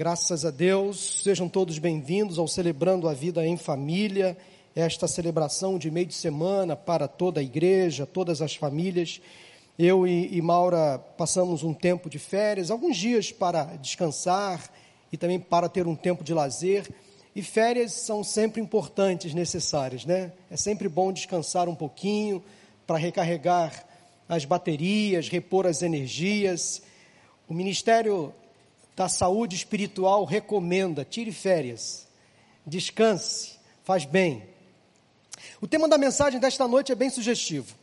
Graças a Deus, sejam todos bem-vindos ao Celebrando a Vida em Família, esta celebração de meio de semana para toda a igreja, todas as famílias. Eu e, e Maura passamos um tempo de férias, alguns dias para descansar e também para ter um tempo de lazer. E férias são sempre importantes, necessárias, né? É sempre bom descansar um pouquinho para recarregar as baterias, repor as energias. O Ministério da Saúde Espiritual recomenda: tire férias, descanse, faz bem. O tema da mensagem desta noite é bem sugestivo.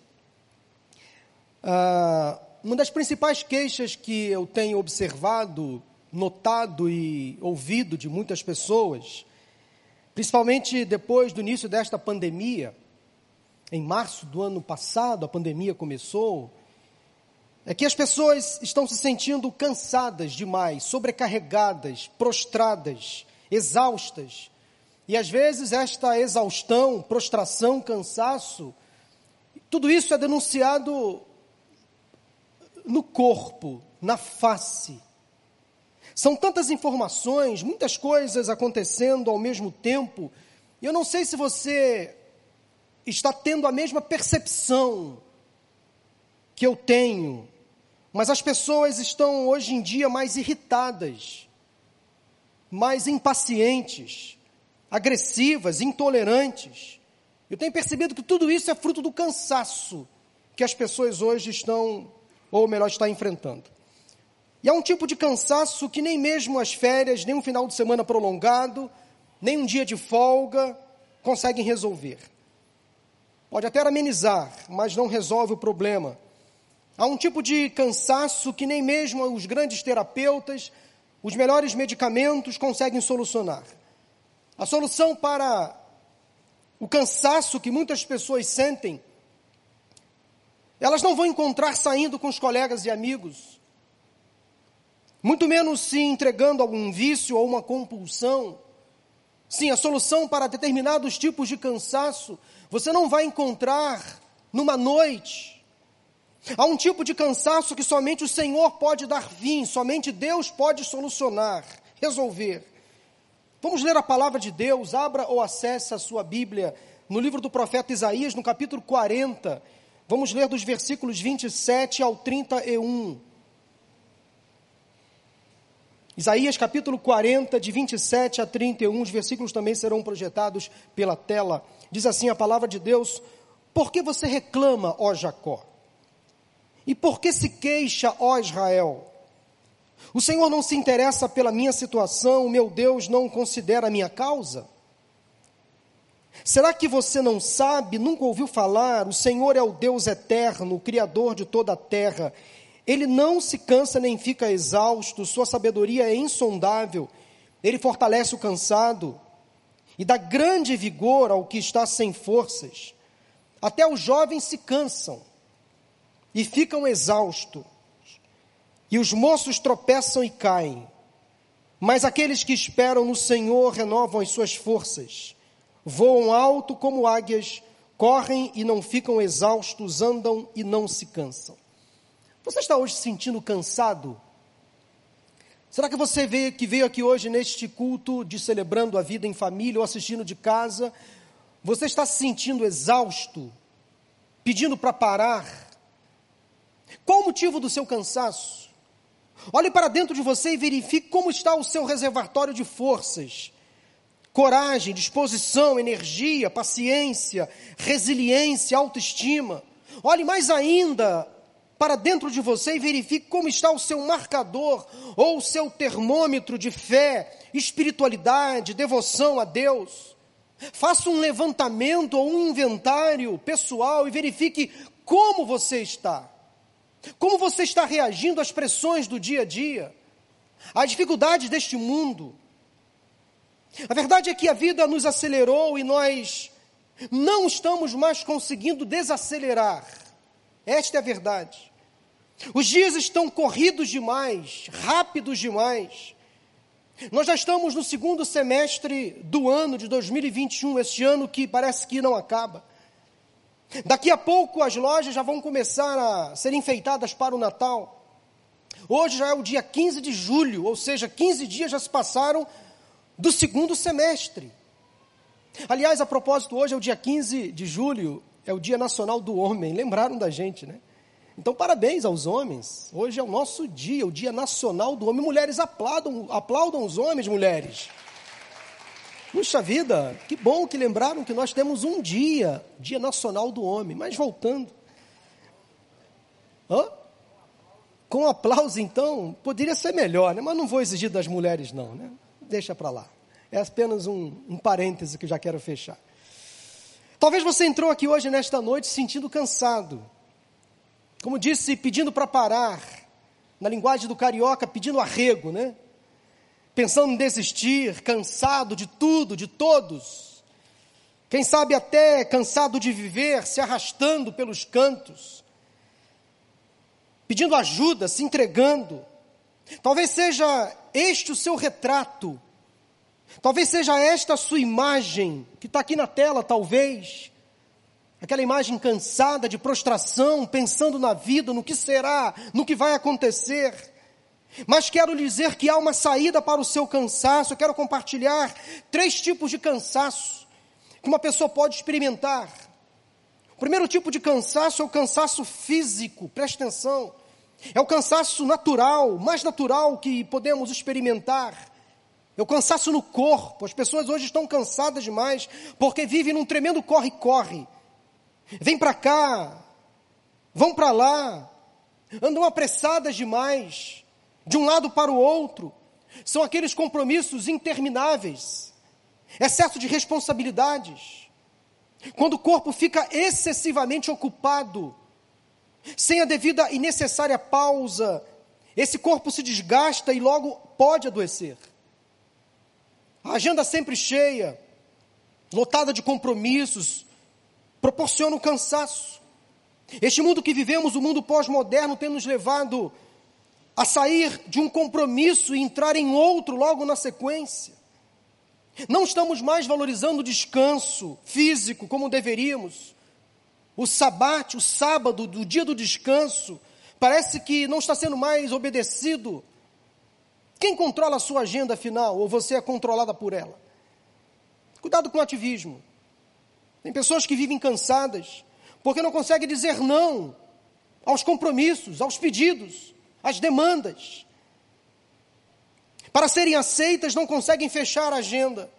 Ah, uma das principais queixas que eu tenho observado, notado e ouvido de muitas pessoas, principalmente depois do início desta pandemia, em março do ano passado, a pandemia começou, é que as pessoas estão se sentindo cansadas demais, sobrecarregadas, prostradas, exaustas. E às vezes esta exaustão, prostração, cansaço, tudo isso é denunciado no corpo, na face. São tantas informações, muitas coisas acontecendo ao mesmo tempo. E eu não sei se você está tendo a mesma percepção que eu tenho mas as pessoas estão hoje em dia mais irritadas, mais impacientes, agressivas, intolerantes. Eu tenho percebido que tudo isso é fruto do cansaço que as pessoas hoje estão, ou melhor, estão enfrentando. E há um tipo de cansaço que nem mesmo as férias, nem um final de semana prolongado, nem um dia de folga conseguem resolver. Pode até amenizar, mas não resolve o problema. Há um tipo de cansaço que nem mesmo os grandes terapeutas, os melhores medicamentos conseguem solucionar. A solução para o cansaço que muitas pessoas sentem, elas não vão encontrar saindo com os colegas e amigos, muito menos se entregando a algum vício ou uma compulsão. Sim, a solução para determinados tipos de cansaço você não vai encontrar numa noite, Há um tipo de cansaço que somente o Senhor pode dar fim, somente Deus pode solucionar, resolver. Vamos ler a palavra de Deus, abra ou acesse a sua Bíblia no livro do profeta Isaías, no capítulo 40. Vamos ler dos versículos 27 ao 31. Isaías capítulo 40, de 27 a 31, os versículos também serão projetados pela tela. Diz assim a palavra de Deus: Por que você reclama, ó Jacó? E por que se queixa, ó Israel? O Senhor não se interessa pela minha situação, o meu Deus não considera a minha causa? Será que você não sabe, nunca ouviu falar? O Senhor é o Deus eterno, o Criador de toda a terra. Ele não se cansa nem fica exausto, sua sabedoria é insondável. Ele fortalece o cansado e dá grande vigor ao que está sem forças. Até os jovens se cansam e ficam exaustos, e os moços tropeçam e caem. Mas aqueles que esperam no Senhor renovam as suas forças, voam alto como águias, correm e não ficam exaustos, andam e não se cansam. Você está hoje se sentindo cansado? Será que você veio, que veio aqui hoje neste culto de celebrando a vida em família ou assistindo de casa, você está se sentindo exausto, pedindo para parar? Qual o motivo do seu cansaço? Olhe para dentro de você e verifique como está o seu reservatório de forças. Coragem, disposição, energia, paciência, resiliência, autoestima. Olhe mais ainda para dentro de você e verifique como está o seu marcador ou o seu termômetro de fé, espiritualidade, devoção a Deus. Faça um levantamento ou um inventário pessoal e verifique como você está. Como você está reagindo às pressões do dia a dia, às dificuldades deste mundo? A verdade é que a vida nos acelerou e nós não estamos mais conseguindo desacelerar. Esta é a verdade. Os dias estão corridos demais, rápidos demais. Nós já estamos no segundo semestre do ano de 2021, este ano que parece que não acaba. Daqui a pouco as lojas já vão começar a ser enfeitadas para o Natal. Hoje já é o dia 15 de julho, ou seja, 15 dias já se passaram do segundo semestre. Aliás, a propósito, hoje é o dia 15 de julho, é o Dia Nacional do Homem. Lembraram da gente, né? Então, parabéns aos homens. Hoje é o nosso dia, o Dia Nacional do Homem. Mulheres aplaudam, aplaudam os homens, mulheres. Puxa vida, que bom que lembraram que nós temos um dia, Dia Nacional do Homem. Mas voltando. Hã? Com aplauso, então, poderia ser melhor, né? Mas não vou exigir das mulheres, não, né? Deixa para lá. É apenas um, um parêntese que já quero fechar. Talvez você entrou aqui hoje, nesta noite, sentindo cansado. Como disse, pedindo para parar. Na linguagem do carioca, pedindo arrego, né? Pensando em desistir, cansado de tudo, de todos. Quem sabe até cansado de viver, se arrastando pelos cantos. Pedindo ajuda, se entregando. Talvez seja este o seu retrato Talvez seja esta a sua imagem, que está aqui na tela, talvez. Aquela imagem cansada de prostração, pensando na vida, no que será, no que vai acontecer. Mas quero dizer que há uma saída para o seu cansaço. Eu quero compartilhar três tipos de cansaço que uma pessoa pode experimentar. O primeiro tipo de cansaço é o cansaço físico, preste atenção. É o cansaço natural, mais natural que podemos experimentar. É o cansaço no corpo. As pessoas hoje estão cansadas demais porque vivem num tremendo corre-corre. Vem para cá, vão para lá, andam apressadas demais, de um lado para o outro. São aqueles compromissos intermináveis, excesso de responsabilidades. Quando o corpo fica excessivamente ocupado, sem a devida e necessária pausa, esse corpo se desgasta e logo pode adoecer. A agenda sempre cheia, lotada de compromissos, proporciona um cansaço. Este mundo que vivemos, o mundo pós-moderno, tem nos levado a sair de um compromisso e entrar em outro logo na sequência. Não estamos mais valorizando o descanso físico como deveríamos. O sabate, o sábado, do dia do descanso, parece que não está sendo mais obedecido quem controla a sua agenda final ou você é controlada por ela? Cuidado com o ativismo. Tem pessoas que vivem cansadas porque não conseguem dizer não aos compromissos, aos pedidos, às demandas. Para serem aceitas, não conseguem fechar a agenda,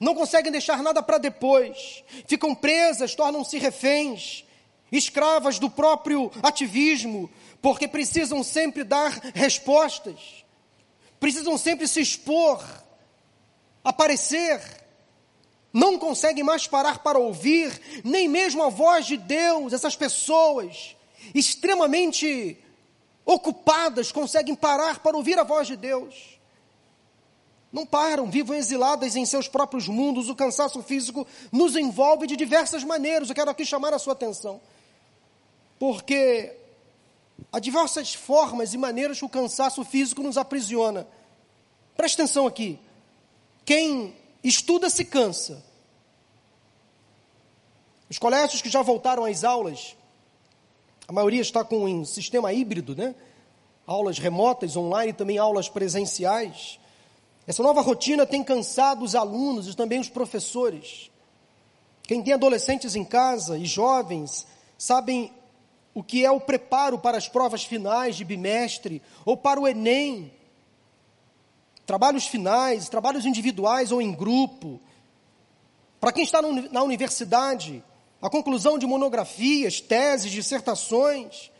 não conseguem deixar nada para depois, ficam presas, tornam-se reféns, escravas do próprio ativismo, porque precisam sempre dar respostas. Precisam sempre se expor, aparecer, não conseguem mais parar para ouvir, nem mesmo a voz de Deus, essas pessoas extremamente ocupadas conseguem parar para ouvir a voz de Deus. Não param, vivam exiladas em seus próprios mundos, o cansaço físico nos envolve de diversas maneiras. Eu quero aqui chamar a sua atenção, porque Há diversas formas e maneiras que o cansaço físico nos aprisiona. Preste atenção aqui. Quem estuda se cansa. Os colégios que já voltaram às aulas, a maioria está com um sistema híbrido, né? Aulas remotas, online, também aulas presenciais. Essa nova rotina tem cansado os alunos e também os professores. Quem tem adolescentes em casa e jovens sabem o que é o preparo para as provas finais de bimestre ou para o Enem. Trabalhos finais, trabalhos individuais ou em grupo. Para quem está na universidade, a conclusão de monografias, teses, dissertações.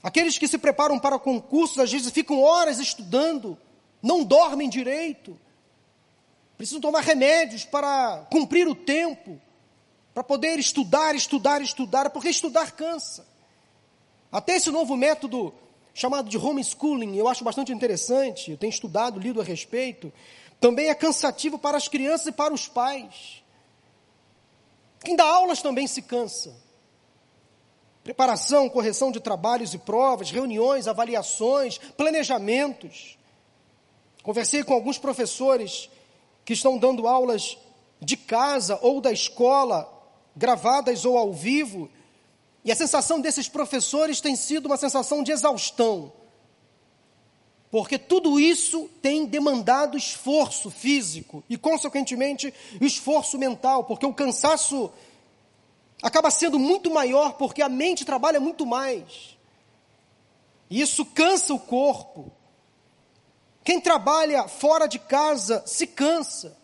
Aqueles que se preparam para concursos, às vezes ficam horas estudando, não dormem direito. Precisam tomar remédios para cumprir o tempo para poder estudar, estudar, estudar, porque estudar cansa. Até esse novo método chamado de homeschooling, eu acho bastante interessante, eu tenho estudado, lido a respeito, também é cansativo para as crianças e para os pais. Quem dá aulas também se cansa. Preparação, correção de trabalhos e provas, reuniões, avaliações, planejamentos. Conversei com alguns professores que estão dando aulas de casa ou da escola gravadas ou ao vivo, e a sensação desses professores tem sido uma sensação de exaustão, Porque tudo isso tem demandado esforço físico e, consequentemente, esforço mental, porque o cansaço acaba sendo muito maior, porque a mente trabalha muito mais. E isso cansa o corpo. Quem trabalha fora de casa se cansa.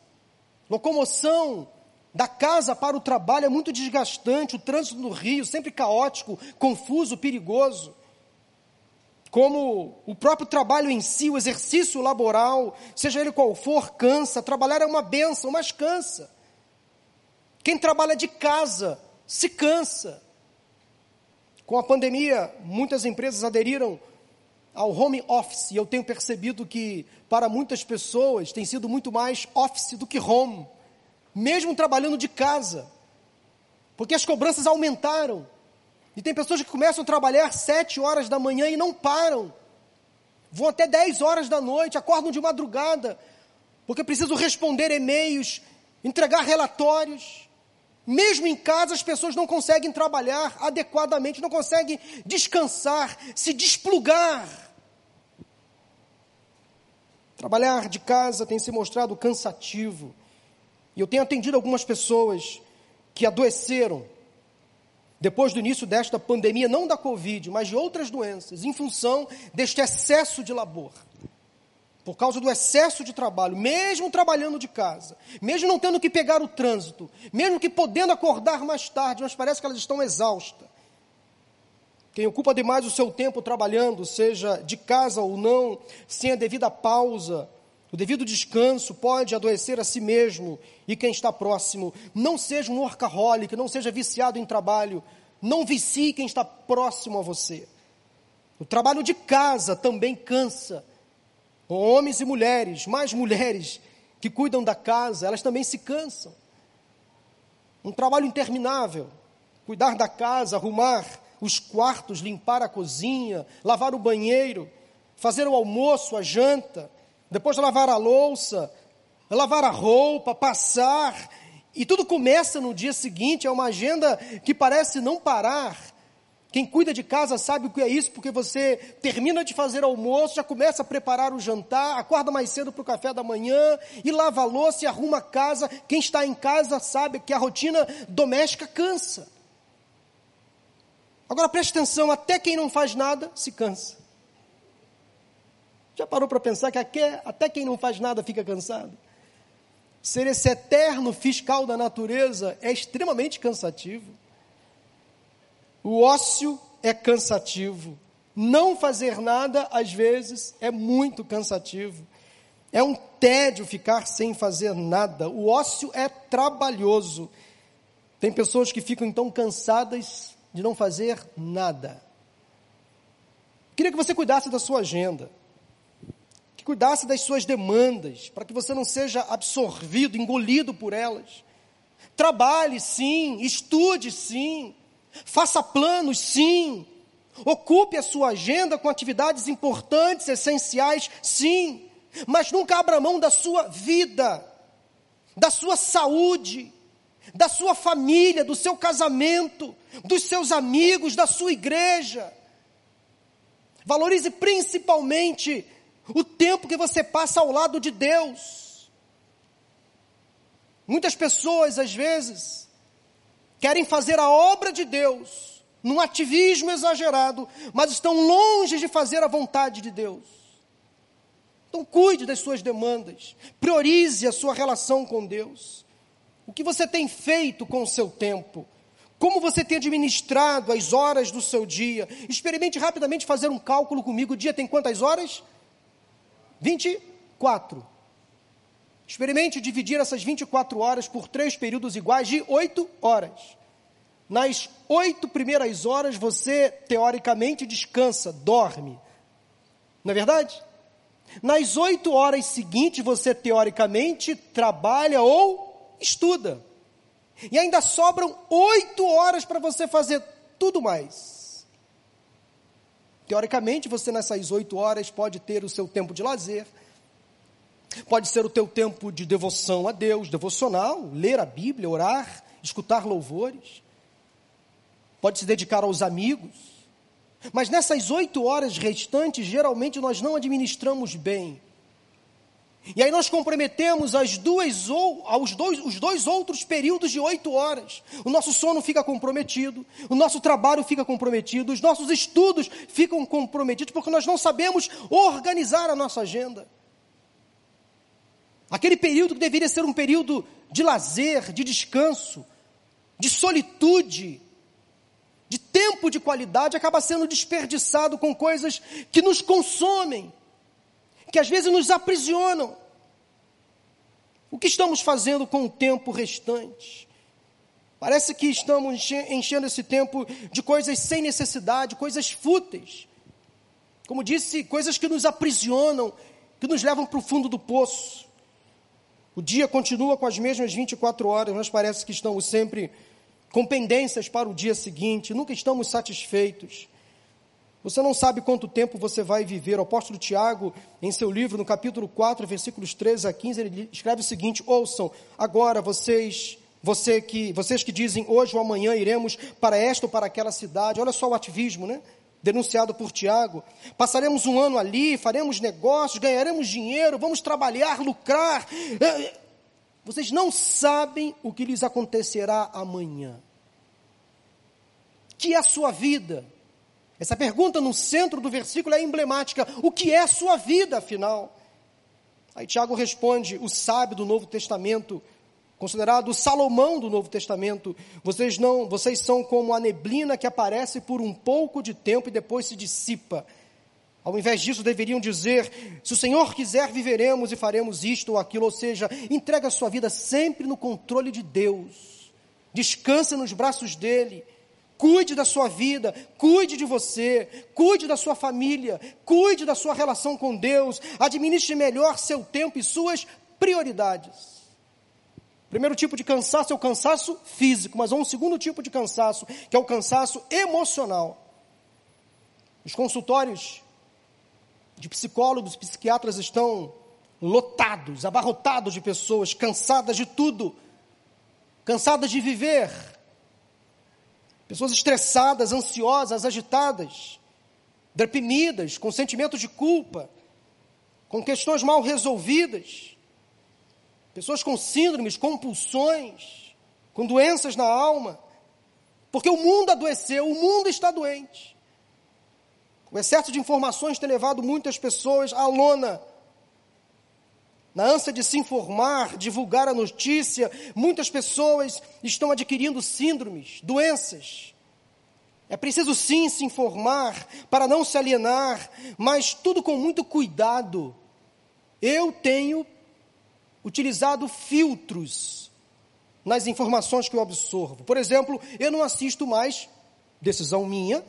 Locomoção da casa para o trabalho é muito desgastante, o trânsito no Rio sempre caótico, confuso, perigoso. Como o próprio trabalho em si, o exercício laboral, seja ele qual for, cansa. Trabalhar é uma benção, mas cansa. Quem trabalha de casa se cansa. Com a pandemia, muitas empresas aderiram ao home office, e eu tenho percebido que para muitas pessoas tem sido muito mais office do que home, mesmo trabalhando de casa, porque as cobranças aumentaram. E tem pessoas que começam a trabalhar sete horas da manhã e não param. Vão até dez horas da noite, acordam de madrugada, porque precisam responder e-mails, entregar relatórios. Mesmo em casa, as pessoas não conseguem trabalhar adequadamente, não conseguem descansar, se desplugar. Trabalhar de casa tem se mostrado cansativo. E eu tenho atendido algumas pessoas que adoeceram depois do início desta pandemia, não da Covid, mas de outras doenças, em função deste excesso de labor por causa do excesso de trabalho, mesmo trabalhando de casa, mesmo não tendo que pegar o trânsito, mesmo que podendo acordar mais tarde, mas parece que elas estão exaustas. Quem ocupa demais o seu tempo trabalhando, seja de casa ou não, sem a devida pausa, o devido descanso, pode adoecer a si mesmo e quem está próximo. Não seja um workaholic, não seja viciado em trabalho, não vicie quem está próximo a você. O trabalho de casa também cansa Homens e mulheres, mais mulheres que cuidam da casa, elas também se cansam. Um trabalho interminável. Cuidar da casa, arrumar os quartos, limpar a cozinha, lavar o banheiro, fazer o almoço, a janta, depois lavar a louça, lavar a roupa, passar. E tudo começa no dia seguinte, é uma agenda que parece não parar. Quem cuida de casa sabe o que é isso, porque você termina de fazer almoço, já começa a preparar o jantar, acorda mais cedo para o café da manhã, e lava a louça e arruma a casa. Quem está em casa sabe que a rotina doméstica cansa. Agora preste atenção, até quem não faz nada se cansa. Já parou para pensar que até quem não faz nada fica cansado? Ser esse eterno fiscal da natureza é extremamente cansativo. O ócio é cansativo. Não fazer nada, às vezes, é muito cansativo. É um tédio ficar sem fazer nada. O ócio é trabalhoso. Tem pessoas que ficam então cansadas de não fazer nada. Queria que você cuidasse da sua agenda, que cuidasse das suas demandas, para que você não seja absorvido, engolido por elas. Trabalhe sim, estude sim, Faça planos, sim. Ocupe a sua agenda com atividades importantes, essenciais, sim. Mas nunca abra mão da sua vida, da sua saúde, da sua família, do seu casamento, dos seus amigos, da sua igreja. Valorize principalmente o tempo que você passa ao lado de Deus. Muitas pessoas, às vezes, querem fazer a obra de Deus num ativismo exagerado, mas estão longe de fazer a vontade de Deus. Então, cuide das suas demandas, priorize a sua relação com Deus. O que você tem feito com o seu tempo? Como você tem administrado as horas do seu dia? Experimente rapidamente fazer um cálculo comigo. O dia tem quantas horas? 24. Experimente dividir essas 24 horas por três períodos iguais de 8 horas. Nas oito primeiras horas você, teoricamente, descansa, dorme. Não é verdade? Nas oito horas seguintes você, teoricamente, trabalha ou estuda. E ainda sobram oito horas para você fazer tudo mais. Teoricamente, você nessas oito horas pode ter o seu tempo de lazer, Pode ser o teu tempo de devoção a Deus, devocional, ler a Bíblia, orar, escutar louvores. Pode se dedicar aos amigos. Mas nessas oito horas restantes, geralmente nós não administramos bem. E aí nós comprometemos as duas ou aos dois, os dois outros períodos de oito horas. O nosso sono fica comprometido, o nosso trabalho fica comprometido, os nossos estudos ficam comprometidos porque nós não sabemos organizar a nossa agenda. Aquele período que deveria ser um período de lazer, de descanso, de solitude, de tempo de qualidade, acaba sendo desperdiçado com coisas que nos consomem, que às vezes nos aprisionam. O que estamos fazendo com o tempo restante? Parece que estamos enchendo esse tempo de coisas sem necessidade, coisas fúteis. Como disse, coisas que nos aprisionam, que nos levam para o fundo do poço. O dia continua com as mesmas 24 horas, mas parece que estamos sempre com pendências para o dia seguinte, nunca estamos satisfeitos. Você não sabe quanto tempo você vai viver. O apóstolo Tiago, em seu livro, no capítulo 4, versículos 13 a 15, ele escreve o seguinte: Ouçam, agora vocês, você que, vocês que dizem hoje ou amanhã iremos para esta ou para aquela cidade. Olha só o ativismo, né? Denunciado por Tiago. Passaremos um ano ali, faremos negócios, ganharemos dinheiro, vamos trabalhar, lucrar. É, vocês não sabem o que lhes acontecerá amanhã. Que é a sua vida? Essa pergunta no centro do versículo é emblemática. O que é sua vida, afinal? Aí Tiago responde: o sábio do Novo Testamento, considerado o Salomão do Novo Testamento, vocês não, vocês são como a neblina que aparece por um pouco de tempo e depois se dissipa. Ao invés disso, deveriam dizer: se o Senhor quiser, viveremos e faremos isto ou aquilo, ou seja, entrega a sua vida sempre no controle de Deus, descansa nos braços dEle, Cuide da sua vida, cuide de você, cuide da sua família, cuide da sua relação com Deus, administre melhor seu tempo e suas prioridades. Primeiro tipo de cansaço é o cansaço físico, mas há um segundo tipo de cansaço, que é o cansaço emocional. Os consultórios de psicólogos, psiquiatras estão lotados, abarrotados de pessoas cansadas de tudo, cansadas de viver, Pessoas estressadas, ansiosas, agitadas, deprimidas, com sentimentos de culpa, com questões mal resolvidas. Pessoas com síndromes, compulsões, com doenças na alma. Porque o mundo adoeceu, o mundo está doente. O excesso de informações tem levado muitas pessoas à lona na ânsia de se informar, divulgar a notícia, muitas pessoas estão adquirindo síndromes, doenças. É preciso sim se informar para não se alienar, mas tudo com muito cuidado. Eu tenho utilizado filtros nas informações que eu absorvo. Por exemplo, eu não assisto mais, decisão minha,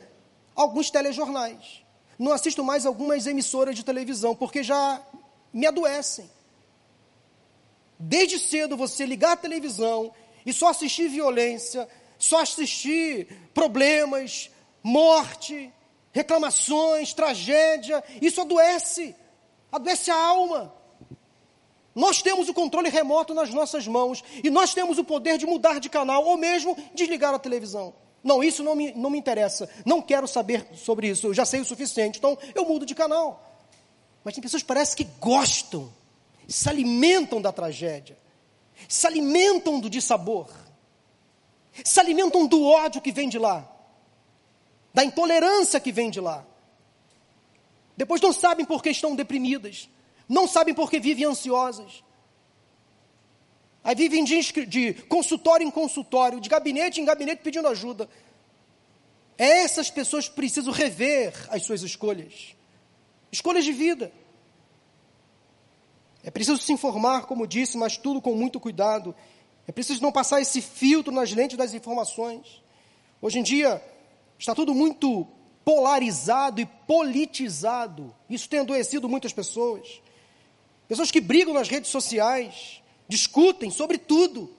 alguns telejornais. Não assisto mais algumas emissoras de televisão, porque já me adoecem. Desde cedo você ligar a televisão e só assistir violência, só assistir problemas, morte, reclamações, tragédia, isso adoece, adoece a alma. Nós temos o controle remoto nas nossas mãos e nós temos o poder de mudar de canal ou mesmo desligar a televisão. Não, isso não me, não me interessa, não quero saber sobre isso, eu já sei o suficiente, então eu mudo de canal. Mas tem pessoas que parecem que gostam se alimentam da tragédia, se alimentam do dissabor, se alimentam do ódio que vem de lá, da intolerância que vem de lá. Depois não sabem por que estão deprimidas, não sabem por que vivem ansiosas. Aí vivem de, de consultório em consultório, de gabinete em gabinete pedindo ajuda. Essas pessoas precisam rever as suas escolhas, escolhas de vida. É preciso se informar, como disse, mas tudo com muito cuidado. É preciso não passar esse filtro nas lentes das informações. Hoje em dia, está tudo muito polarizado e politizado. Isso tem adoecido muitas pessoas. Pessoas que brigam nas redes sociais, discutem sobre tudo,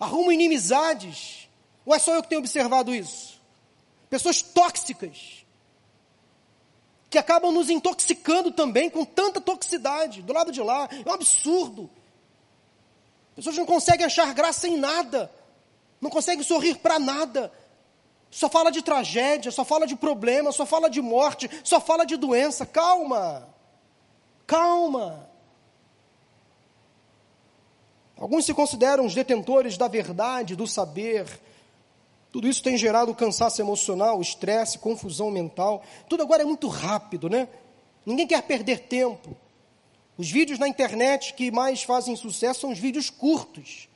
arrumam inimizades. Ou é só eu que tenho observado isso? Pessoas tóxicas, que acabam nos intoxicando também com tanta toxicidade do lado de lá. É um absurdo. Pessoas não conseguem achar graça em nada, não conseguem sorrir para nada, Só fala de tragédia, só fala de problema, só fala de morte, só fala de doença. Calma. Calma. Alguns se consideram os detentores da verdade, do saber. Tudo isso tem gerado cansaço emocional, estresse, confusão mental. Tudo agora é muito rápido, né? Ninguém quer perder tempo. Os vídeos na internet que mais fazem sucesso são os vídeos curtos.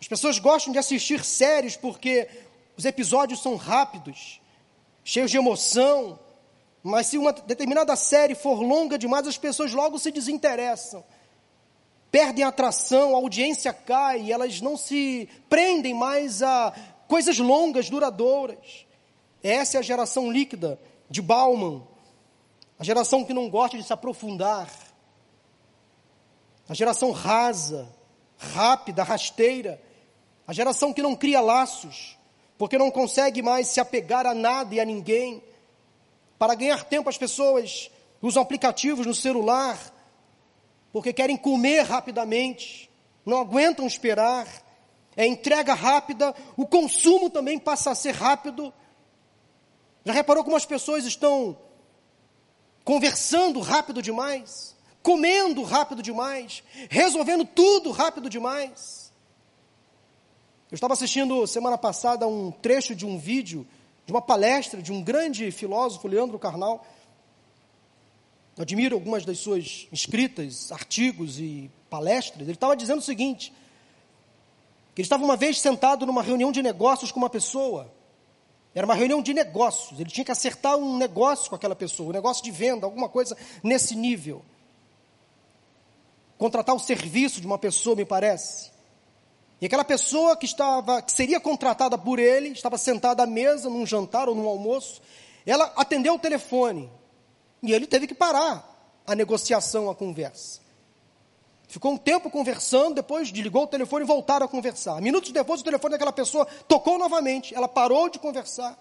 As pessoas gostam de assistir séries porque os episódios são rápidos, cheios de emoção, mas se uma determinada série for longa demais, as pessoas logo se desinteressam. Perdem a atração, a audiência cai, elas não se prendem mais a coisas longas, duradouras. Essa é a geração líquida de Bauman, a geração que não gosta de se aprofundar, a geração rasa, rápida, rasteira, a geração que não cria laços, porque não consegue mais se apegar a nada e a ninguém. Para ganhar tempo, as pessoas usam aplicativos no celular, porque querem comer rapidamente, não aguentam esperar. É entrega rápida, o consumo também passa a ser rápido. Já reparou como as pessoas estão conversando rápido demais, comendo rápido demais, resolvendo tudo rápido demais? Eu estava assistindo semana passada um trecho de um vídeo, de uma palestra de um grande filósofo, Leandro Carnal. Admiro algumas das suas escritas, artigos e palestras. Ele estava dizendo o seguinte: que ele estava uma vez sentado numa reunião de negócios com uma pessoa. Era uma reunião de negócios. Ele tinha que acertar um negócio com aquela pessoa, um negócio de venda, alguma coisa nesse nível. Contratar o serviço de uma pessoa, me parece. E aquela pessoa que estava, que seria contratada por ele, estava sentada à mesa num jantar ou num almoço, ela atendeu o telefone. E ele teve que parar a negociação, a conversa. Ficou um tempo conversando, depois desligou o telefone e voltaram a conversar. Minutos depois, o telefone daquela pessoa tocou novamente. Ela parou de conversar.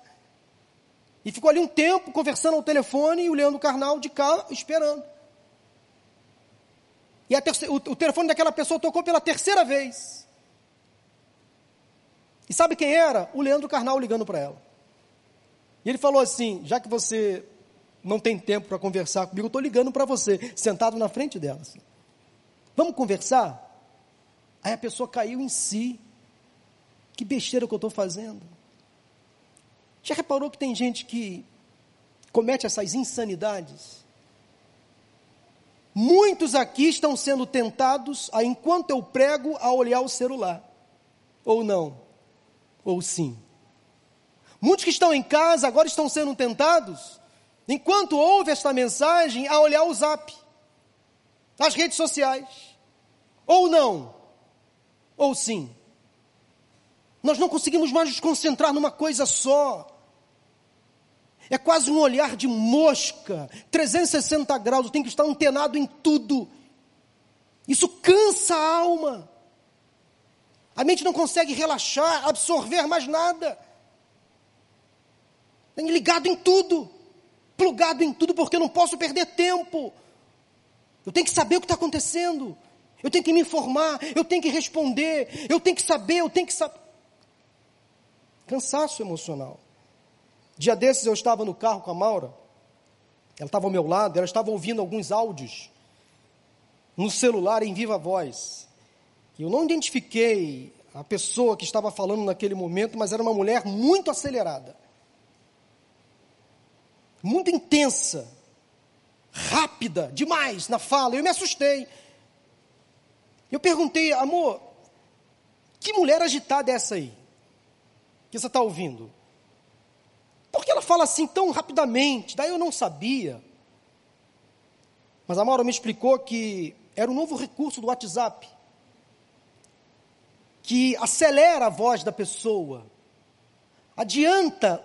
E ficou ali um tempo conversando ao telefone e o Leandro Carnal de cá esperando. E o, o telefone daquela pessoa tocou pela terceira vez. E sabe quem era? O Leandro Carnal ligando para ela. E ele falou assim: já que você não tem tempo para conversar comigo, eu estou ligando para você, sentado na frente dela. Assim. Vamos conversar? Aí a pessoa caiu em si. Que besteira que eu estou fazendo. Já reparou que tem gente que comete essas insanidades? Muitos aqui estão sendo tentados, a, enquanto eu prego, a olhar o celular. Ou não? ou sim? Muitos que estão em casa agora estão sendo tentados, enquanto ouve esta mensagem, a olhar o zap, as redes sociais. Ou não, ou sim. Nós não conseguimos mais nos concentrar numa coisa só. É quase um olhar de mosca, 360 graus, tem que estar antenado em tudo. Isso cansa a alma. A mente não consegue relaxar, absorver mais nada. Tem ligado em tudo, plugado em tudo, porque eu não posso perder tempo. Eu tenho que saber o que está acontecendo. Eu tenho que me informar, eu tenho que responder, eu tenho que saber, eu tenho que saber. Cansaço emocional. Dia desses eu estava no carro com a Maura, ela estava ao meu lado, ela estava ouvindo alguns áudios no celular em viva voz. Eu não identifiquei a pessoa que estava falando naquele momento, mas era uma mulher muito acelerada, muito intensa, rápida demais na fala. Eu me assustei. Eu perguntei, amor, que mulher agitada é essa aí? Que você está ouvindo? Por que ela fala assim tão rapidamente? Daí eu não sabia. Mas a Maura me explicou que era um novo recurso do WhatsApp que acelera a voz da pessoa, adianta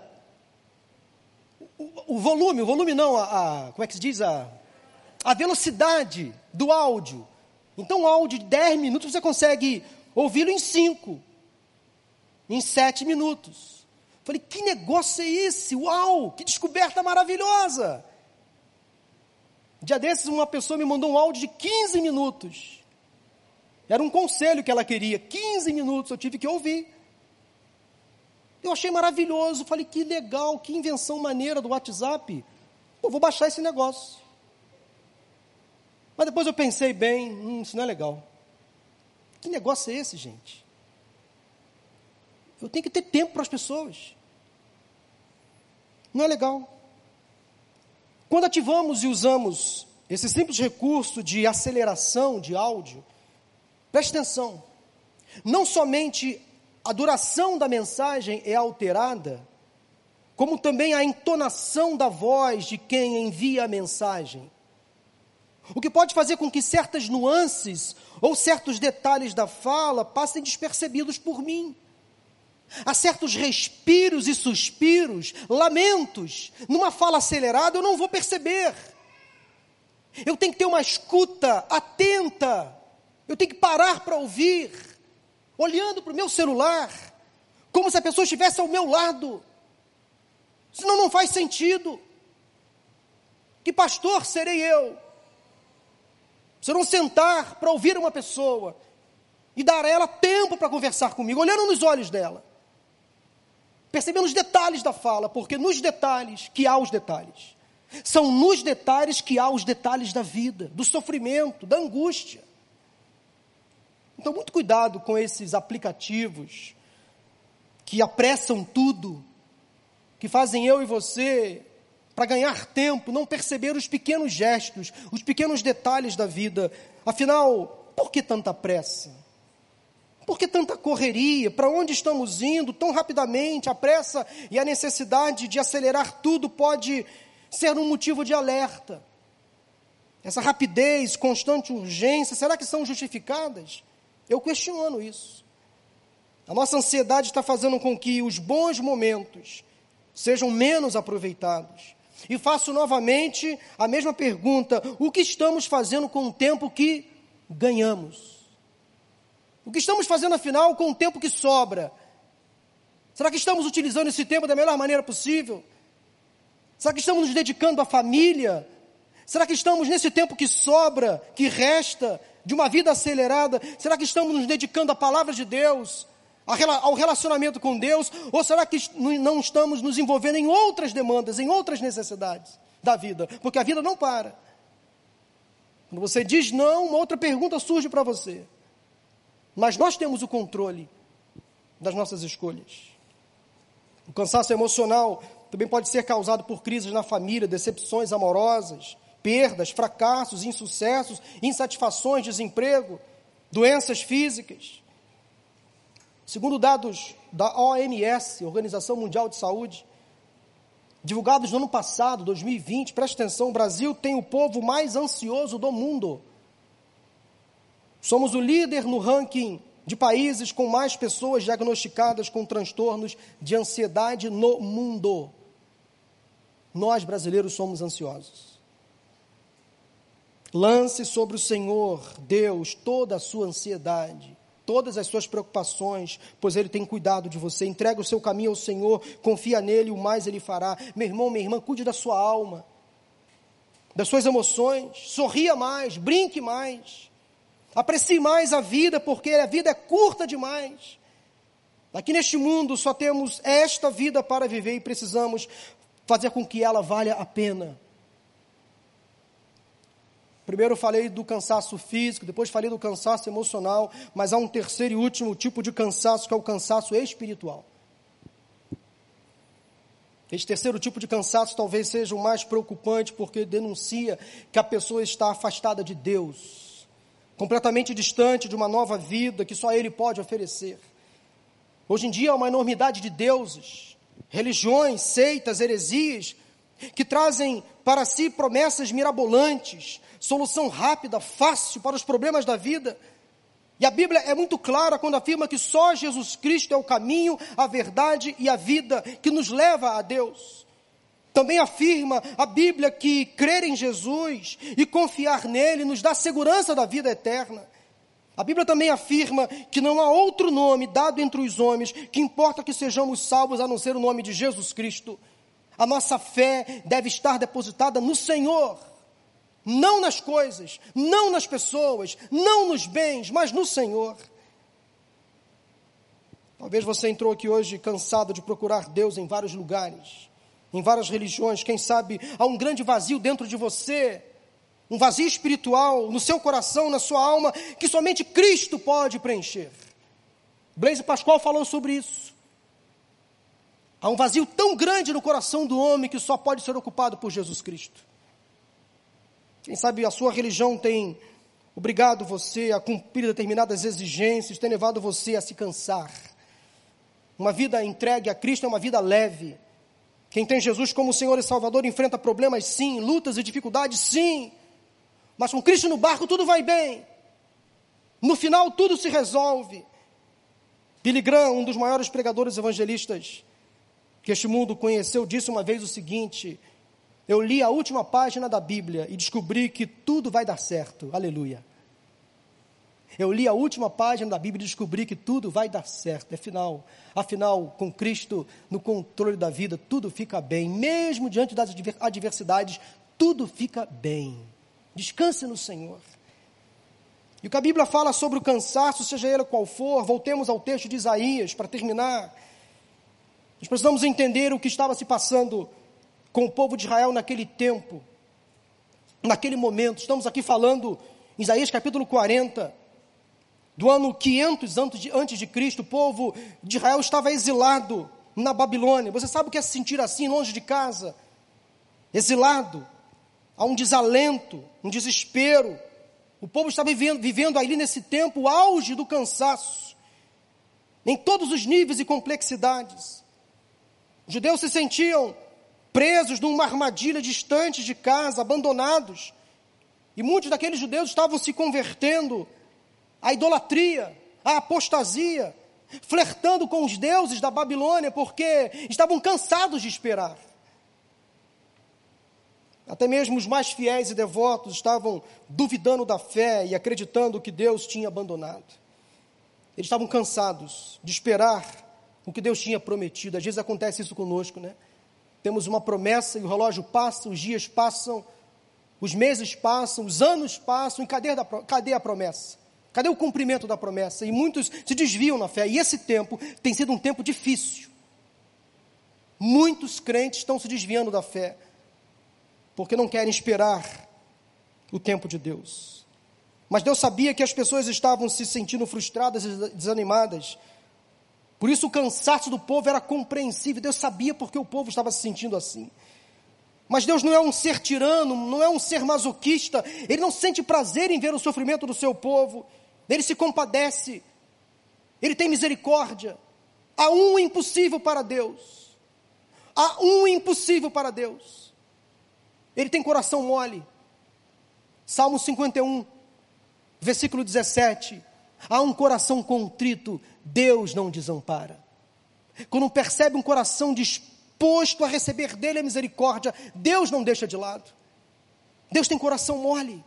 o, o volume, o volume não, a, a, como é que se diz? A, a velocidade do áudio. Então, um áudio de 10 minutos você consegue ouvi-lo em 5, em 7 minutos. Falei, que negócio é esse? Uau, que descoberta maravilhosa! Dia desses, uma pessoa me mandou um áudio de 15 minutos. Era um conselho que ela queria. 15 minutos eu tive que ouvir. Eu achei maravilhoso, falei que legal, que invenção maneira do WhatsApp. Vou baixar esse negócio. Mas depois eu pensei bem, hum, isso não é legal. Que negócio é esse, gente? Eu tenho que ter tempo para as pessoas. Não é legal. Quando ativamos e usamos esse simples recurso de aceleração de áudio, preste atenção, não somente a duração da mensagem é alterada, como também a entonação da voz de quem envia a mensagem. O que pode fazer com que certas nuances ou certos detalhes da fala passem despercebidos por mim. Há certos respiros e suspiros, lamentos, numa fala acelerada eu não vou perceber. Eu tenho que ter uma escuta atenta. Eu tenho que parar para ouvir, olhando para o meu celular, como se a pessoa estivesse ao meu lado. Senão não faz sentido. Que pastor serei eu? Se eu não sentar para ouvir uma pessoa e dar a ela tempo para conversar comigo, olhando nos olhos dela, percebendo os detalhes da fala, porque nos detalhes que há os detalhes. São nos detalhes que há os detalhes da vida, do sofrimento, da angústia. Então, muito cuidado com esses aplicativos que apressam tudo, que fazem eu e você, para ganhar tempo, não perceber os pequenos gestos, os pequenos detalhes da vida. Afinal, por que tanta pressa? Por que tanta correria? Para onde estamos indo tão rapidamente? A pressa e a necessidade de acelerar tudo pode ser um motivo de alerta. Essa rapidez, constante urgência, será que são justificadas? Eu questiono isso. A nossa ansiedade está fazendo com que os bons momentos sejam menos aproveitados. E faço novamente a mesma pergunta: o que estamos fazendo com o tempo que ganhamos? O que estamos fazendo afinal com o tempo que sobra? Será que estamos utilizando esse tempo da melhor maneira possível? Será que estamos nos dedicando à família? Será que estamos nesse tempo que sobra, que resta, de uma vida acelerada? Será que estamos nos dedicando à palavra de Deus, ao relacionamento com Deus? Ou será que não estamos nos envolvendo em outras demandas, em outras necessidades da vida? Porque a vida não para. Quando você diz não, uma outra pergunta surge para você. Mas nós temos o controle das nossas escolhas. O cansaço emocional também pode ser causado por crises na família, decepções amorosas, perdas, fracassos, insucessos, insatisfações, desemprego, doenças físicas. Segundo dados da OMS, Organização Mundial de Saúde, divulgados no ano passado, 2020, preste atenção, o Brasil tem o povo mais ansioso do mundo. Somos o líder no ranking de países com mais pessoas diagnosticadas com transtornos de ansiedade no mundo. Nós brasileiros somos ansiosos. Lance sobre o Senhor, Deus, toda a sua ansiedade, todas as suas preocupações, pois Ele tem cuidado de você. Entrega o seu caminho ao Senhor, confia nele, o mais Ele fará. Meu irmão, minha irmã, cuide da sua alma, das suas emoções, sorria mais, brinque mais. Aprecie mais a vida, porque a vida é curta demais. Aqui neste mundo só temos esta vida para viver e precisamos fazer com que ela valha a pena. Primeiro falei do cansaço físico, depois falei do cansaço emocional, mas há um terceiro e último tipo de cansaço que é o cansaço espiritual. Este terceiro tipo de cansaço talvez seja o mais preocupante porque denuncia que a pessoa está afastada de Deus completamente distante de uma nova vida que só Ele pode oferecer. Hoje em dia há uma enormidade de deuses, religiões, seitas, heresias, que trazem para si promessas mirabolantes, solução rápida, fácil para os problemas da vida. E a Bíblia é muito clara quando afirma que só Jesus Cristo é o caminho, a verdade e a vida que nos leva a Deus. Também afirma a Bíblia que crer em Jesus e confiar nele nos dá segurança da vida eterna. A Bíblia também afirma que não há outro nome dado entre os homens que importa que sejamos salvos a não ser o nome de Jesus Cristo. A nossa fé deve estar depositada no Senhor, não nas coisas, não nas pessoas, não nos bens, mas no Senhor. Talvez você entrou aqui hoje cansado de procurar Deus em vários lugares, em várias religiões. Quem sabe há um grande vazio dentro de você, um vazio espiritual no seu coração, na sua alma, que somente Cristo pode preencher. Blaise Pascoal falou sobre isso. Há um vazio tão grande no coração do homem que só pode ser ocupado por Jesus Cristo. Quem sabe a sua religião tem obrigado você a cumprir determinadas exigências, tem levado você a se cansar. Uma vida entregue a Cristo é uma vida leve. Quem tem Jesus como Senhor e Salvador enfrenta problemas, sim, lutas e dificuldades, sim. Mas com Cristo no barco tudo vai bem. No final tudo se resolve. Billy Graham, um dos maiores pregadores evangelistas que este mundo conheceu, disse uma vez o seguinte: Eu li a última página da Bíblia e descobri que tudo vai dar certo. Aleluia. Eu li a última página da Bíblia e descobri que tudo vai dar certo. Afinal, afinal, com Cristo no controle da vida, tudo fica bem. Mesmo diante das adversidades, tudo fica bem. Descanse no Senhor. E o que a Bíblia fala sobre o cansaço, seja ele qual for, voltemos ao texto de Isaías para terminar. Nós precisamos entender o que estava se passando com o povo de Israel naquele tempo, naquele momento. Estamos aqui falando, em Isaías capítulo 40, do ano 500 antes de Cristo, o povo de Israel estava exilado na Babilônia. Você sabe o que é se sentir assim, longe de casa? Exilado. Há um desalento, um desespero. O povo estava vivendo, vivendo ali nesse tempo o auge do cansaço, em todos os níveis e complexidades. Os judeus se sentiam presos numa armadilha distante de casa, abandonados. E muitos daqueles judeus estavam se convertendo à idolatria, à apostasia, flertando com os deuses da Babilônia, porque estavam cansados de esperar. Até mesmo os mais fiéis e devotos estavam duvidando da fé e acreditando que Deus tinha abandonado. Eles estavam cansados de esperar o que Deus tinha prometido. Às vezes acontece isso conosco, né? Temos uma promessa e o relógio passa, os dias passam, os meses passam, os anos passam, e cadê, da, cadê a promessa? Cadê o cumprimento da promessa? E muitos se desviam na fé. E esse tempo tem sido um tempo difícil. Muitos crentes estão se desviando da fé, porque não querem esperar o tempo de Deus. Mas Deus sabia que as pessoas estavam se sentindo frustradas e desanimadas por isso o cansaço do povo era compreensível. Deus sabia porque o povo estava se sentindo assim. Mas Deus não é um ser tirano, não é um ser masoquista. Ele não sente prazer em ver o sofrimento do seu povo. Ele se compadece. Ele tem misericórdia. Há um impossível para Deus. Há um impossível para Deus. Ele tem coração mole. Salmo 51, versículo 17. Há um coração contrito, Deus não desampara. Quando percebe um coração disposto a receber dele a misericórdia, Deus não deixa de lado. Deus tem coração mole.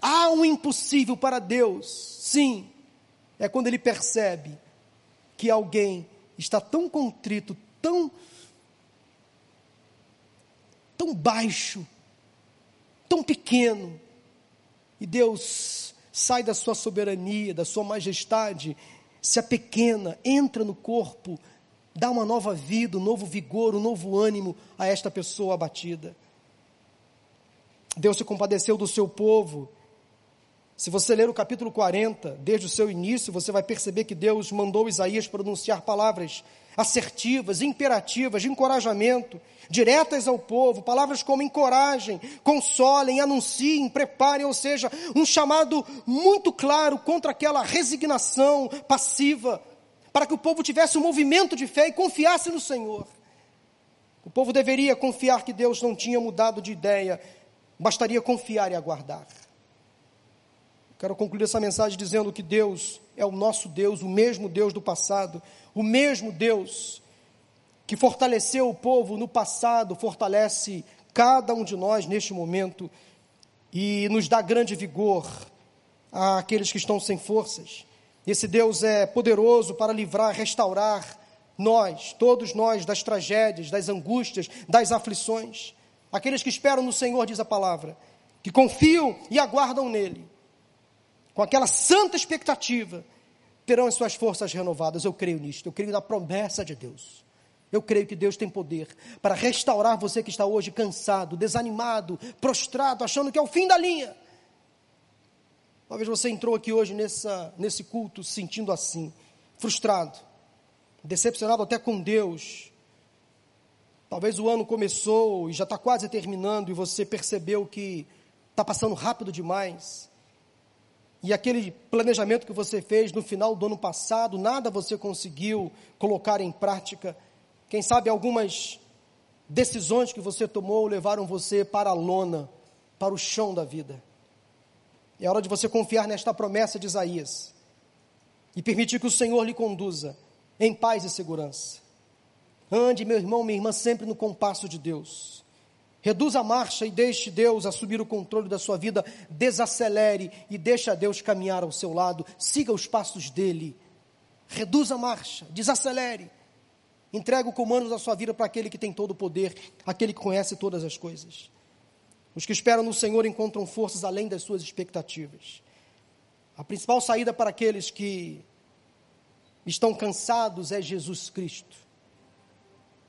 Há um impossível para Deus, sim, é quando ele percebe que alguém está tão contrito, tão tão baixo, tão pequeno, e Deus sai da sua soberania, da sua majestade, se apequena, entra no corpo, dá uma nova vida, um novo vigor, um novo ânimo a esta pessoa abatida. Deus se compadeceu do seu povo. Se você ler o capítulo 40, desde o seu início, você vai perceber que Deus mandou Isaías pronunciar palavras assertivas, imperativas, de encorajamento, diretas ao povo, palavras como encorajem, consolem, anunciem, preparem, ou seja, um chamado muito claro contra aquela resignação passiva, para que o povo tivesse um movimento de fé e confiasse no Senhor. O povo deveria confiar que Deus não tinha mudado de ideia, bastaria confiar e aguardar. Quero concluir essa mensagem dizendo que Deus é o nosso Deus, o mesmo Deus do passado, o mesmo Deus que fortaleceu o povo no passado, fortalece cada um de nós neste momento e nos dá grande vigor àqueles que estão sem forças. Esse Deus é poderoso para livrar, restaurar nós, todos nós, das tragédias, das angústias, das aflições. Aqueles que esperam no Senhor, diz a palavra, que confiam e aguardam nele, com aquela santa expectativa terão as suas forças renovadas. Eu creio nisto, eu creio na promessa de Deus. Eu creio que Deus tem poder para restaurar você que está hoje cansado, desanimado, prostrado, achando que é o fim da linha. Talvez você entrou aqui hoje nessa, nesse culto sentindo assim, frustrado, decepcionado até com Deus. Talvez o ano começou e já está quase terminando e você percebeu que está passando rápido demais. E aquele planejamento que você fez no final do ano passado, nada você conseguiu colocar em prática. Quem sabe algumas decisões que você tomou levaram você para a lona, para o chão da vida. É hora de você confiar nesta promessa de Isaías e permitir que o Senhor lhe conduza em paz e segurança. Ande, meu irmão, minha irmã, sempre no compasso de Deus. Reduza a marcha e deixe Deus assumir o controle da sua vida. Desacelere e deixe Deus caminhar ao seu lado. Siga os passos dele. Reduza a marcha, desacelere. Entrega o comando da sua vida para aquele que tem todo o poder, aquele que conhece todas as coisas. Os que esperam no Senhor encontram forças além das suas expectativas. A principal saída para aqueles que estão cansados é Jesus Cristo.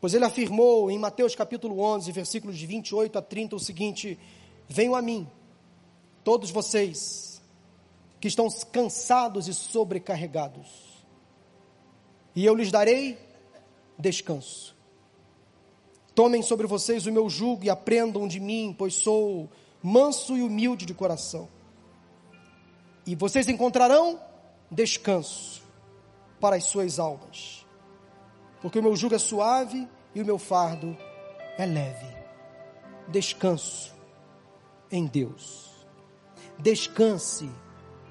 Pois ele afirmou em Mateus capítulo 11, versículos de 28 a 30 o seguinte: Venham a mim, todos vocês que estão cansados e sobrecarregados, e eu lhes darei descanso. Tomem sobre vocês o meu jugo e aprendam de mim, pois sou manso e humilde de coração. E vocês encontrarão descanso para as suas almas. Porque o meu jugo é suave e o meu fardo é leve. Descanso em Deus. Descanse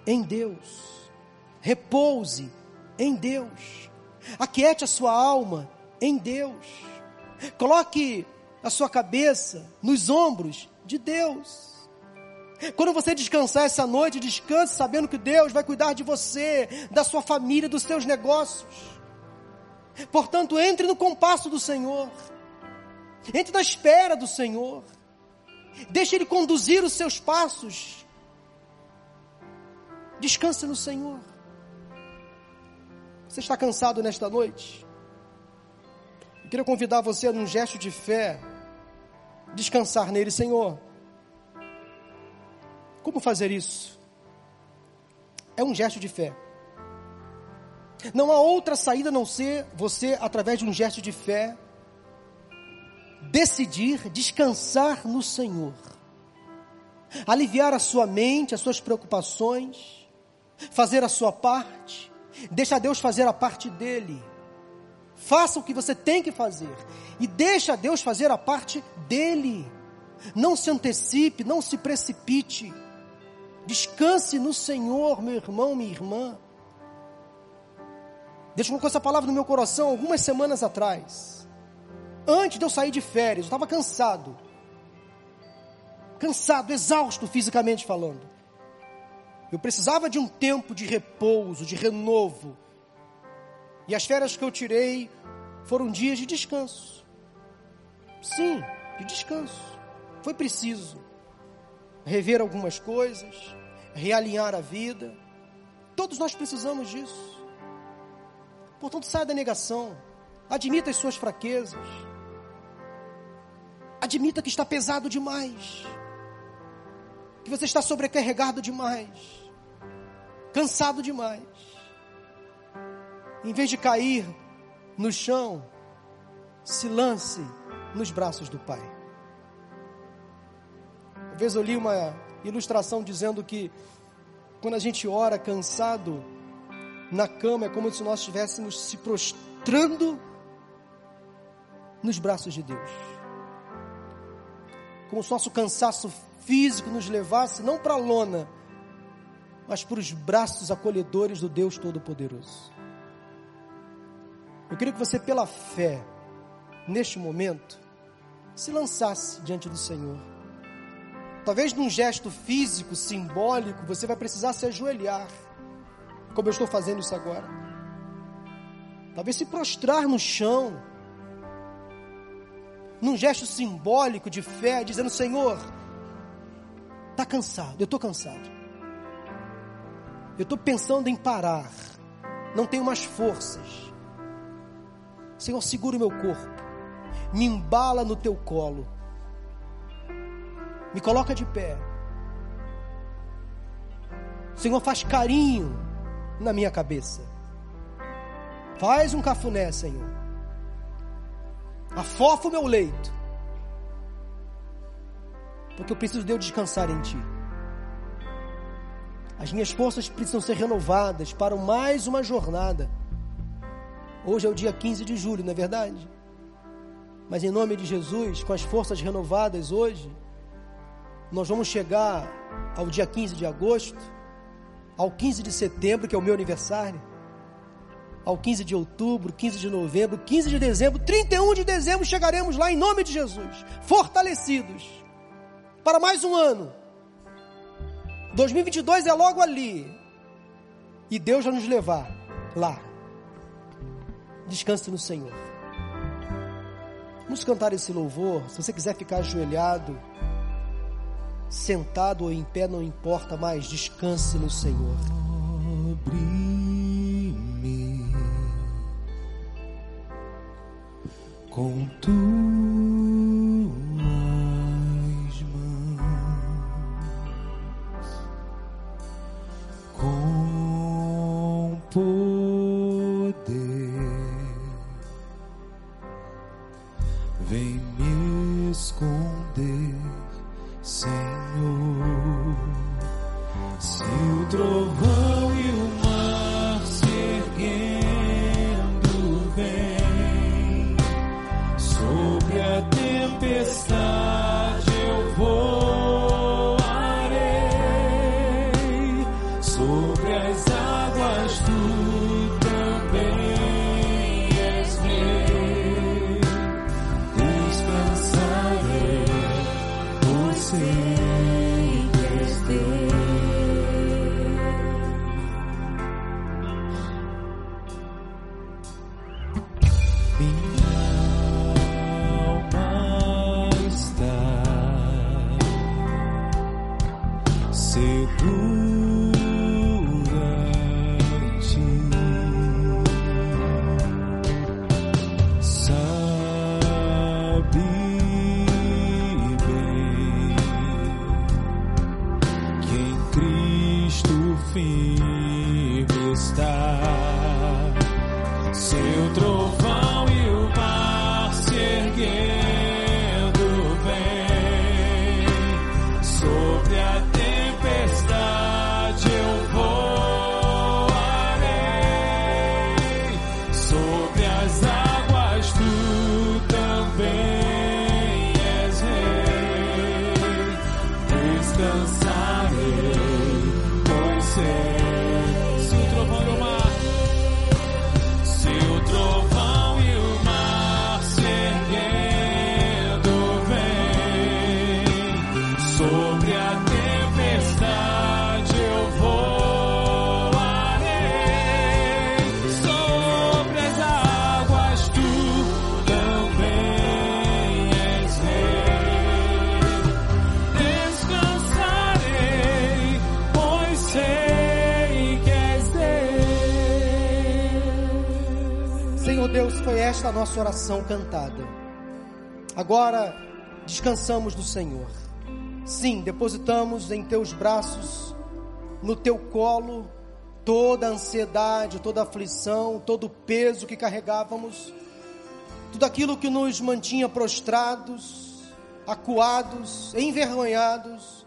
em Deus. Repouse em Deus. Aquiete a sua alma em Deus. Coloque a sua cabeça nos ombros de Deus. Quando você descansar essa noite, descanse sabendo que Deus vai cuidar de você, da sua família, dos seus negócios. Portanto, entre no compasso do Senhor. Entre na espera do Senhor. Deixe Ele conduzir os seus passos. Descanse no Senhor. Você está cansado nesta noite? Eu queria convidar você num gesto de fé, descansar nele, Senhor. Como fazer isso? É um gesto de fé. Não há outra saída a não ser você, através de um gesto de fé, decidir descansar no Senhor, aliviar a sua mente, as suas preocupações, fazer a sua parte, deixa Deus fazer a parte dele. Faça o que você tem que fazer e deixa Deus fazer a parte dele. Não se antecipe, não se precipite. Descanse no Senhor, meu irmão, minha irmã. Deus colocou essa palavra no meu coração algumas semanas atrás. Antes de eu sair de férias, eu estava cansado. Cansado, exausto fisicamente falando. Eu precisava de um tempo de repouso, de renovo e as férias que eu tirei foram dias de descanso. Sim, de descanso. Foi preciso rever algumas coisas, realinhar a vida. Todos nós precisamos disso. Portanto, saia da negação. Admita as suas fraquezas. Admita que está pesado demais. Que você está sobrecarregado demais. Cansado demais em vez de cair no chão, se lance nos braços do Pai. Uma vez eu li uma ilustração dizendo que quando a gente ora cansado na cama é como se nós estivéssemos se prostrando nos braços de Deus. Como se nosso cansaço físico nos levasse não para a lona, mas para os braços acolhedores do Deus Todo-Poderoso. Eu queria que você, pela fé, neste momento, se lançasse diante do Senhor. Talvez num gesto físico, simbólico, você vai precisar se ajoelhar, como eu estou fazendo isso agora. Talvez se prostrar no chão, num gesto simbólico de fé, dizendo: Senhor, está cansado, eu estou cansado. Eu estou pensando em parar. não tenho mais forças. Senhor, segura o meu corpo, me embala no teu colo, me coloca de pé. Senhor, faz carinho na minha cabeça. Faz um cafuné, Senhor. Afofa o meu leito. Porque eu preciso de eu descansar em Ti. As minhas forças precisam ser renovadas para mais uma jornada. Hoje é o dia 15 de julho, não é verdade? Mas em nome de Jesus, com as forças renovadas hoje, nós vamos chegar ao dia 15 de agosto, ao 15 de setembro, que é o meu aniversário, ao 15 de outubro, 15 de novembro, 15 de dezembro, 31 de dezembro chegaremos lá em nome de Jesus, fortalecidos para mais um ano. 2022 é logo ali. E Deus vai nos levar lá. Descanse no Senhor. Vamos cantar esse louvor. Se você quiser ficar ajoelhado, sentado ou em pé, não importa mais. Descanse no Senhor. Cobre-me com tuas nossa oração cantada. Agora descansamos do Senhor. Sim, depositamos em teus braços, no teu colo, toda a ansiedade, toda a aflição, todo o peso que carregávamos, tudo aquilo que nos mantinha prostrados, acuados, envergonhados.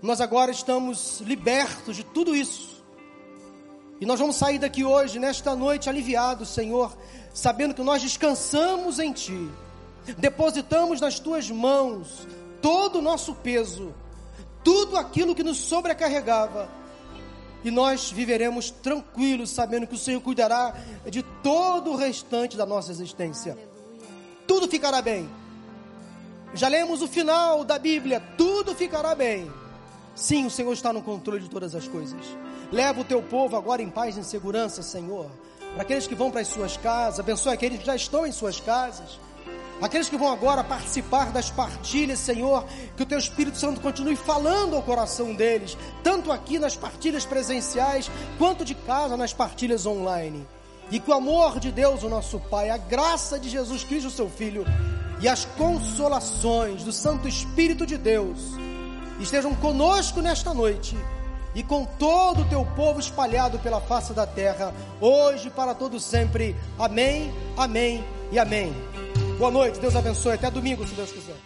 Nós agora estamos libertos de tudo isso. E nós vamos sair daqui hoje, nesta noite, aliviados, Senhor, sabendo que nós descansamos em Ti, depositamos nas Tuas mãos todo o nosso peso, tudo aquilo que nos sobrecarregava, e nós viveremos tranquilos, sabendo que o Senhor cuidará de todo o restante da nossa existência. Tudo ficará bem. Já lemos o final da Bíblia, tudo ficará bem. Sim, o Senhor está no controle de todas as coisas. Leva o teu povo agora em paz e em segurança, Senhor. Para aqueles que vão para as suas casas, abençoe aqueles que já estão em suas casas. Aqueles que vão agora participar das partilhas, Senhor, que o Teu Espírito Santo continue falando ao coração deles, tanto aqui nas partilhas presenciais, quanto de casa nas partilhas online. E que o amor de Deus, o nosso Pai, a graça de Jesus Cristo, o seu Filho, e as consolações do Santo Espírito de Deus estejam conosco nesta noite e com todo o teu povo espalhado pela face da terra, hoje para todo sempre. Amém, amém e amém. Boa noite, Deus abençoe. Até domingo, se Deus quiser.